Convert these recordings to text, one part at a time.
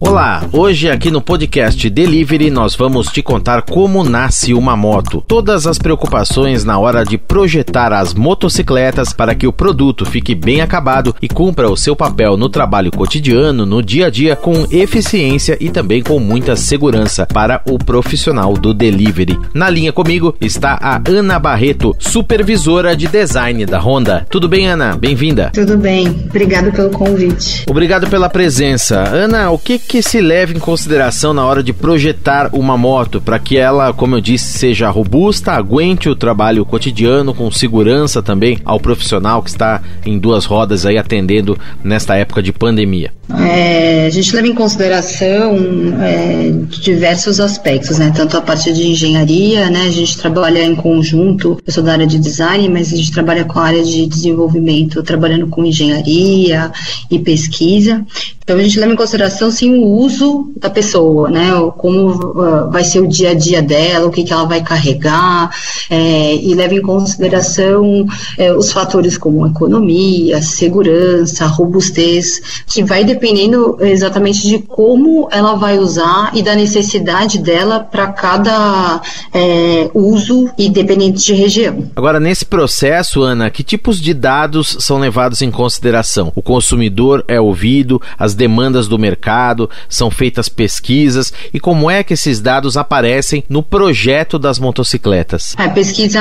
Olá, hoje aqui no podcast Delivery nós vamos te contar como nasce uma moto. Todas as preocupações na hora de projetar as motocicletas para que o produto fique bem acabado e cumpra o seu papel no trabalho cotidiano, no dia a dia, com eficiência e também com muita segurança para o profissional do delivery. Na linha comigo está a Ana Barreto, supervisora de design da Honda. Tudo bem, Ana? Bem-vinda. Tudo bem. Obrigado pelo convite. Obrigado pela presença. Ana, o que que se leva em consideração na hora de projetar uma moto para que ela, como eu disse, seja robusta, aguente o trabalho cotidiano com segurança também ao profissional que está em duas rodas aí atendendo nesta época de pandemia? É, a gente leva em consideração é, diversos aspectos, né? Tanto a parte de engenharia, né? A gente trabalha em conjunto, eu sou da área de design, mas a gente trabalha com a área de desenvolvimento, trabalhando com engenharia e pesquisa. Então a gente leva em consideração sim o uso da pessoa, né? Como uh, vai ser o dia a dia dela, o que, que ela vai carregar, é, e leva em consideração é, os fatores como economia, segurança, robustez, que vai dependendo exatamente de como ela vai usar e da necessidade dela para cada é, uso e dependente de região. Agora, nesse processo, Ana, que tipos de dados são levados em consideração? O consumidor é ouvido, as demandas do mercado, são feitas pesquisas e como é que esses dados aparecem no projeto das motocicletas? A pesquisa,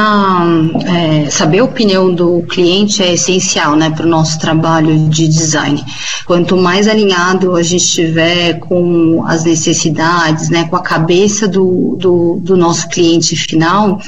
é, saber a opinião do cliente é essencial né, para o nosso trabalho de design. Quanto mais alinhado a gente estiver com as necessidades, né, com a cabeça do, do, do nosso cliente final,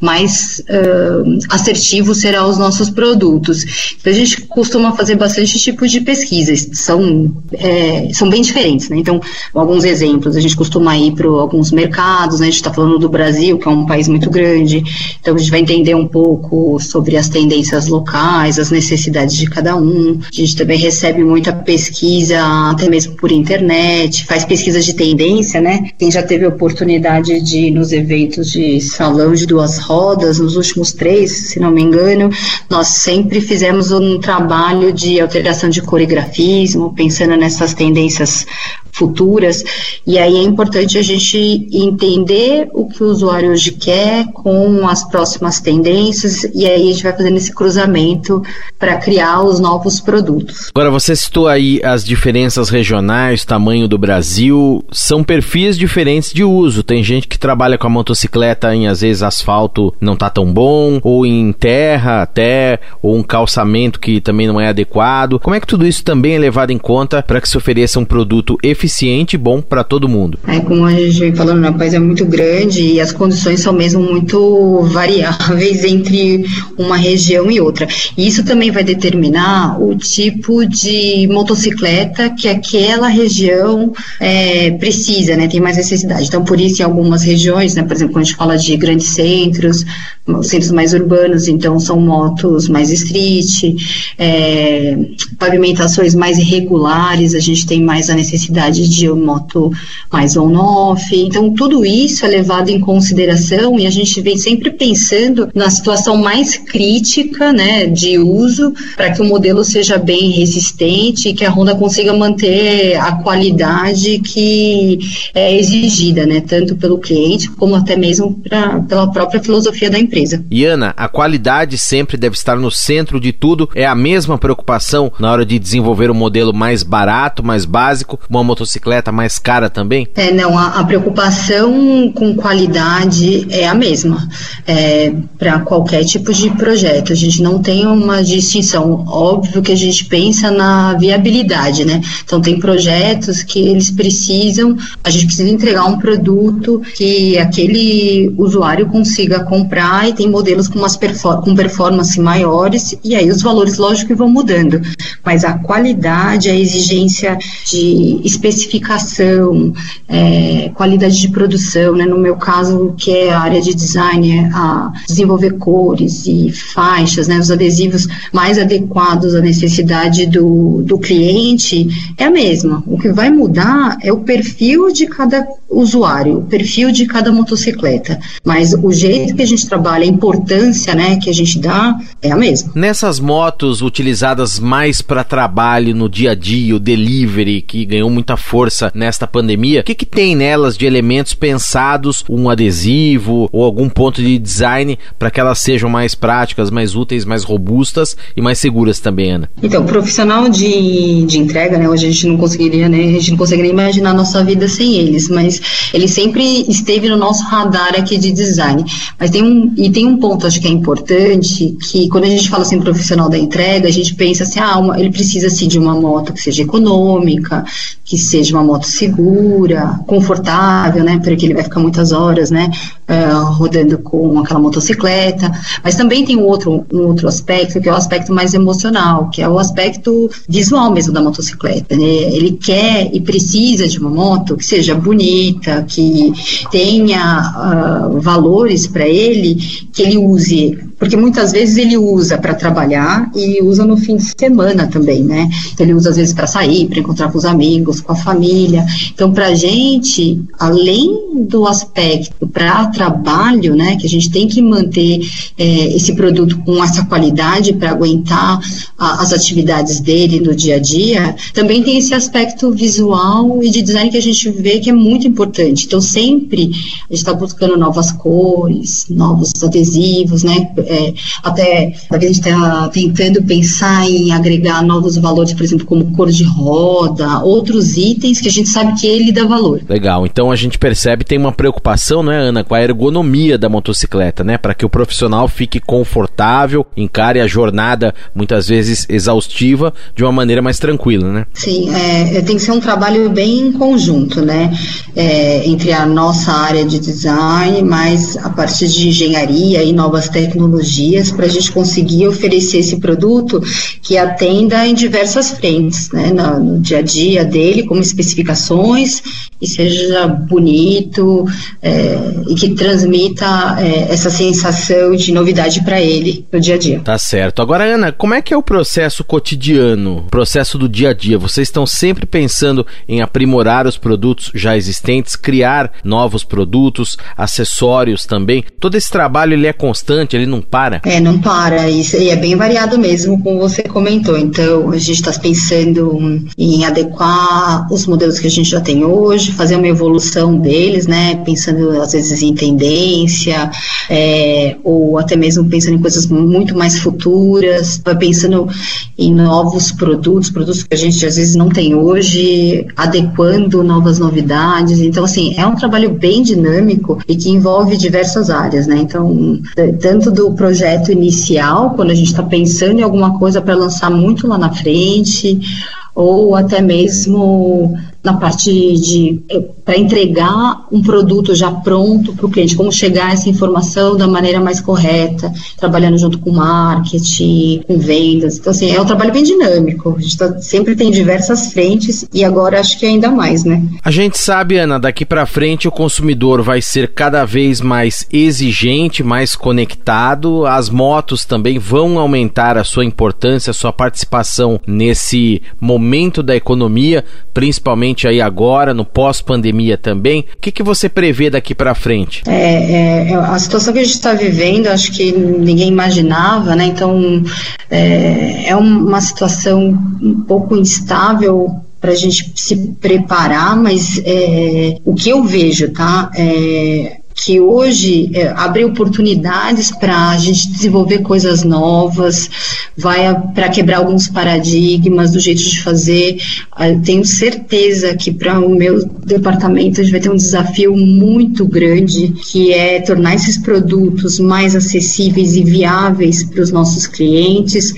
mais uh, assertivo serão os nossos produtos. Então, a gente costuma fazer bastante tipos de pesquisas, são, é, são bem diferentes, né? Então, alguns exemplos, a gente costuma ir para alguns mercados, né? A gente está falando do Brasil, que é um país muito grande, então a gente vai entender um pouco sobre as tendências locais, as necessidades de cada um. A gente também recebe muita pesquisa até mesmo por internet, faz pesquisa de tendência, né? Quem já teve oportunidade de ir nos eventos de salão de duas rodas, nos últimos três, se não me engano, nós sempre fizemos um trabalho de alteração de coreografismo, pensando nessas tendências futuras, e aí é importante a gente entender o que o usuário hoje quer com as próximas tendências, e aí a gente vai fazendo esse cruzamento para criar os novos produtos. Agora, você citou aí as diferenças regionais, tamanho do Brasil, são perfis diferentes de uso. Tem gente que trabalha com a motocicleta em, às vezes, asfalto não tá tão bom, ou em terra até, ou um calçamento que também não é adequado. Como é que tudo isso também é levado em conta para que se ofereça um produto eficiente eficiente e bom para todo mundo. É, como a gente vem falando, o país é muito grande e as condições são mesmo muito variáveis entre uma região e outra. E isso também vai determinar o tipo de motocicleta que aquela região é, precisa, né, tem mais necessidade. Então, por isso, em algumas regiões, né, por exemplo, quando a gente fala de grandes centros, centros mais urbanos, então são motos mais street, é, pavimentações mais irregulares, a gente tem mais a necessidade de moto mais on-off. Então, tudo isso é levado em consideração e a gente vem sempre pensando na situação mais crítica né, de uso para que o modelo seja bem resistente e que a Honda consiga manter a qualidade que é exigida, né, tanto pelo cliente como até mesmo pra, pela própria filosofia da empresa. E Ana, a qualidade sempre deve estar no centro de tudo. É a mesma preocupação na hora de desenvolver um modelo mais barato, mais básico, uma motocicleta mais cara também? É, não, a, a preocupação com qualidade é a mesma é, para qualquer tipo de projeto. A gente não tem uma distinção. Óbvio que a gente pensa na viabilidade, né? Então tem projetos que eles precisam, a gente precisa entregar um produto que aquele usuário consiga comprar e tem modelos com umas perfor com performance maiores e aí os valores lógico vão mudando, mas a qualidade, a exigência de especificação, é, qualidade de produção, né? no meu caso, que é a área de design, é a desenvolver cores e faixas, né? os adesivos mais adequados à necessidade do, do cliente, é a mesma. O que vai mudar é o perfil de cada usuário, o perfil de cada motocicleta, mas o jeito que a gente trabalha, a importância, né, que a gente dá é a mesma. Nessas motos utilizadas mais para trabalho no dia a dia, o delivery que ganhou muita força nesta pandemia, o que, que tem nelas de elementos pensados, um adesivo ou algum ponto de design para que elas sejam mais práticas, mais úteis, mais robustas e mais seguras também, Ana? Então, profissional de, de entrega, né, hoje a gente não conseguiria, né, a gente não consegue nem imaginar a nossa vida sem eles, mas ele sempre esteve no nosso radar aqui de design. Mas tem um, e tem um ponto, acho que é importante, que quando a gente fala assim, profissional da entrega, a gente pensa assim, ah, uma, ele precisa assim, de uma moto que seja econômica, que seja uma moto segura, confortável, né, porque ele vai ficar muitas horas, né, uh, rodando com aquela motocicleta. Mas também tem um outro, um outro aspecto, que é o aspecto mais emocional, que é o aspecto visual mesmo da motocicleta. Né? Ele quer e precisa de uma moto que seja bonita, que tenha uh, valores para ele, que ele use porque muitas vezes ele usa para trabalhar e usa no fim de semana também, né? Ele usa às vezes para sair, para encontrar com os amigos, com a família. Então, para a gente, além do aspecto para trabalho, né, que a gente tem que manter é, esse produto com essa qualidade para aguentar a, as atividades dele no dia a dia, também tem esse aspecto visual e de design que a gente vê que é muito importante. Então, sempre a gente está buscando novas cores, novos adesivos, né? É, até a gente está tentando pensar em agregar novos valores, por exemplo, como cor de roda, outros itens que a gente sabe que ele dá valor. Legal. Então a gente percebe tem uma preocupação, né, Ana, com a ergonomia da motocicleta, né, para que o profissional fique confortável, encare a jornada muitas vezes exaustiva de uma maneira mais tranquila, né? Sim, é, é tem que ser um trabalho bem conjunto, né, é, entre a nossa área de design, mas a partir de engenharia e novas tecnologias tecnologias para a gente conseguir oferecer esse produto que atenda em diversas frentes, né, no, no dia a dia dele, como especificações, e seja bonito é, e que transmita é, essa sensação de novidade para ele no dia a dia. Tá certo. Agora, Ana, como é que é o processo cotidiano, processo do dia a dia? Vocês estão sempre pensando em aprimorar os produtos já existentes, criar novos produtos, acessórios também. Todo esse trabalho ele é constante, ele não para? É, não para. Isso e é bem variado mesmo, como você comentou. Então, a gente está pensando em adequar os modelos que a gente já tem hoje, fazer uma evolução deles, né? Pensando às vezes em tendência, é, ou até mesmo pensando em coisas muito mais futuras, pensando em novos produtos, produtos que a gente às vezes não tem hoje, adequando novas novidades. Então, assim, é um trabalho bem dinâmico e que envolve diversas áreas, né? Então, tanto do projeto inicial, quando a gente está pensando em alguma coisa para lançar muito lá na frente, ou até mesmo na parte de eh, para entregar um produto já pronto para o cliente, como chegar essa informação da maneira mais correta, trabalhando junto com marketing, com vendas. Então, assim, é um trabalho bem dinâmico. A gente tá, sempre tem diversas frentes e agora acho que ainda mais, né? A gente sabe, Ana, daqui para frente o consumidor vai ser cada vez mais exigente, mais conectado. As motos também vão aumentar a sua importância, a sua participação nesse momento da economia, principalmente aí agora, no pós-pandemia também. O que, que você prevê daqui para frente? É, é, a situação que a gente está vivendo, acho que ninguém imaginava, né? Então, é, é uma situação um pouco instável para a gente se preparar, mas é, o que eu vejo, tá? É, que hoje é, abre oportunidades para a gente desenvolver coisas novas, vai para quebrar alguns paradigmas do jeito de fazer. Eu tenho certeza que para o meu departamento a gente vai ter um desafio muito grande, que é tornar esses produtos mais acessíveis e viáveis para os nossos clientes.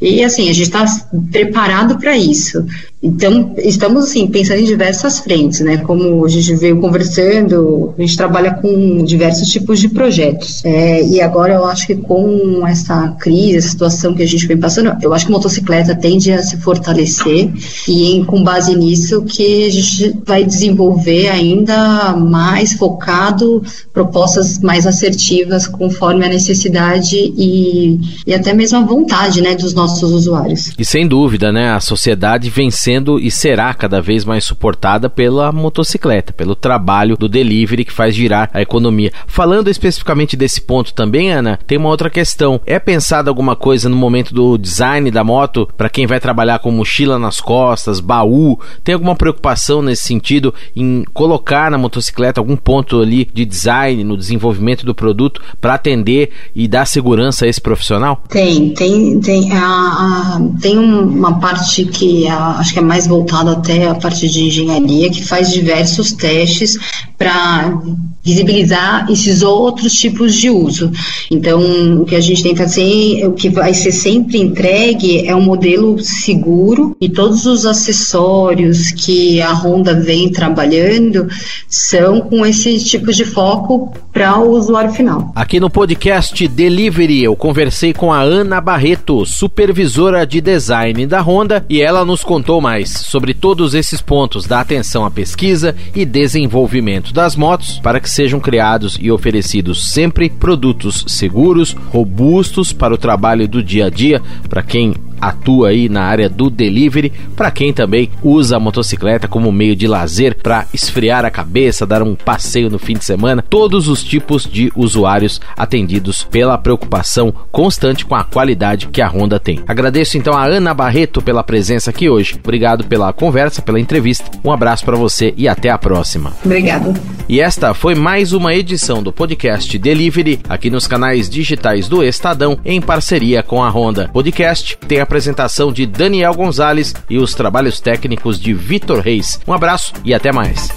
E assim, a gente está preparado para isso. Então, estamos assim, pensando em diversas frentes, né? Como a gente veio conversando, a gente trabalha com diversos tipos de projetos. É, e agora eu acho que com essa crise, essa situação que a gente vem passando, eu acho que a motocicleta tende a se fortalecer e em, com base nisso que a gente vai desenvolver ainda mais focado propostas mais assertivas conforme a necessidade e, e até mesmo a vontade, né, dos nossos usuários. E sem dúvida, né, a sociedade vencendo sendo e será cada vez mais suportada pela motocicleta, pelo trabalho do delivery que faz girar a economia. Falando especificamente desse ponto também, Ana, tem uma outra questão. É pensado alguma coisa no momento do design da moto para quem vai trabalhar com mochila nas costas, baú? Tem alguma preocupação nesse sentido em colocar na motocicleta algum ponto ali de design no desenvolvimento do produto para atender e dar segurança a esse profissional? Tem, tem, tem, a, a, tem uma parte que a, acho que é mais voltada até a parte de engenharia que faz diversos testes para visibilizar esses outros tipos de uso. Então, o que a gente tem que fazer, o que vai ser sempre entregue é um modelo seguro e todos os acessórios que a Honda vem trabalhando são com esse tipo de foco para o usuário final. Aqui no podcast Delivery, eu conversei com a Ana Barreto, supervisora de design da Honda, e ela nos contou mais sobre todos esses pontos da atenção à pesquisa e desenvolvimento das motos. Para que sejam criados e oferecidos sempre produtos seguros, robustos para o trabalho do dia a dia, para quem atua aí na área do delivery, para quem também usa a motocicleta como meio de lazer para esfriar a cabeça, dar um passeio no fim de semana, todos os tipos de usuários atendidos pela preocupação constante com a qualidade que a Honda tem. Agradeço então a Ana Barreto pela presença aqui hoje. Obrigado pela conversa, pela entrevista. Um abraço para você e até a próxima. Obrigado. E esta foi mais uma edição do podcast Delivery aqui nos canais digitais do Estadão em parceria com a Honda. Podcast tem a apresentação de Daniel Gonzalez e os trabalhos técnicos de Vitor Reis. Um abraço e até mais.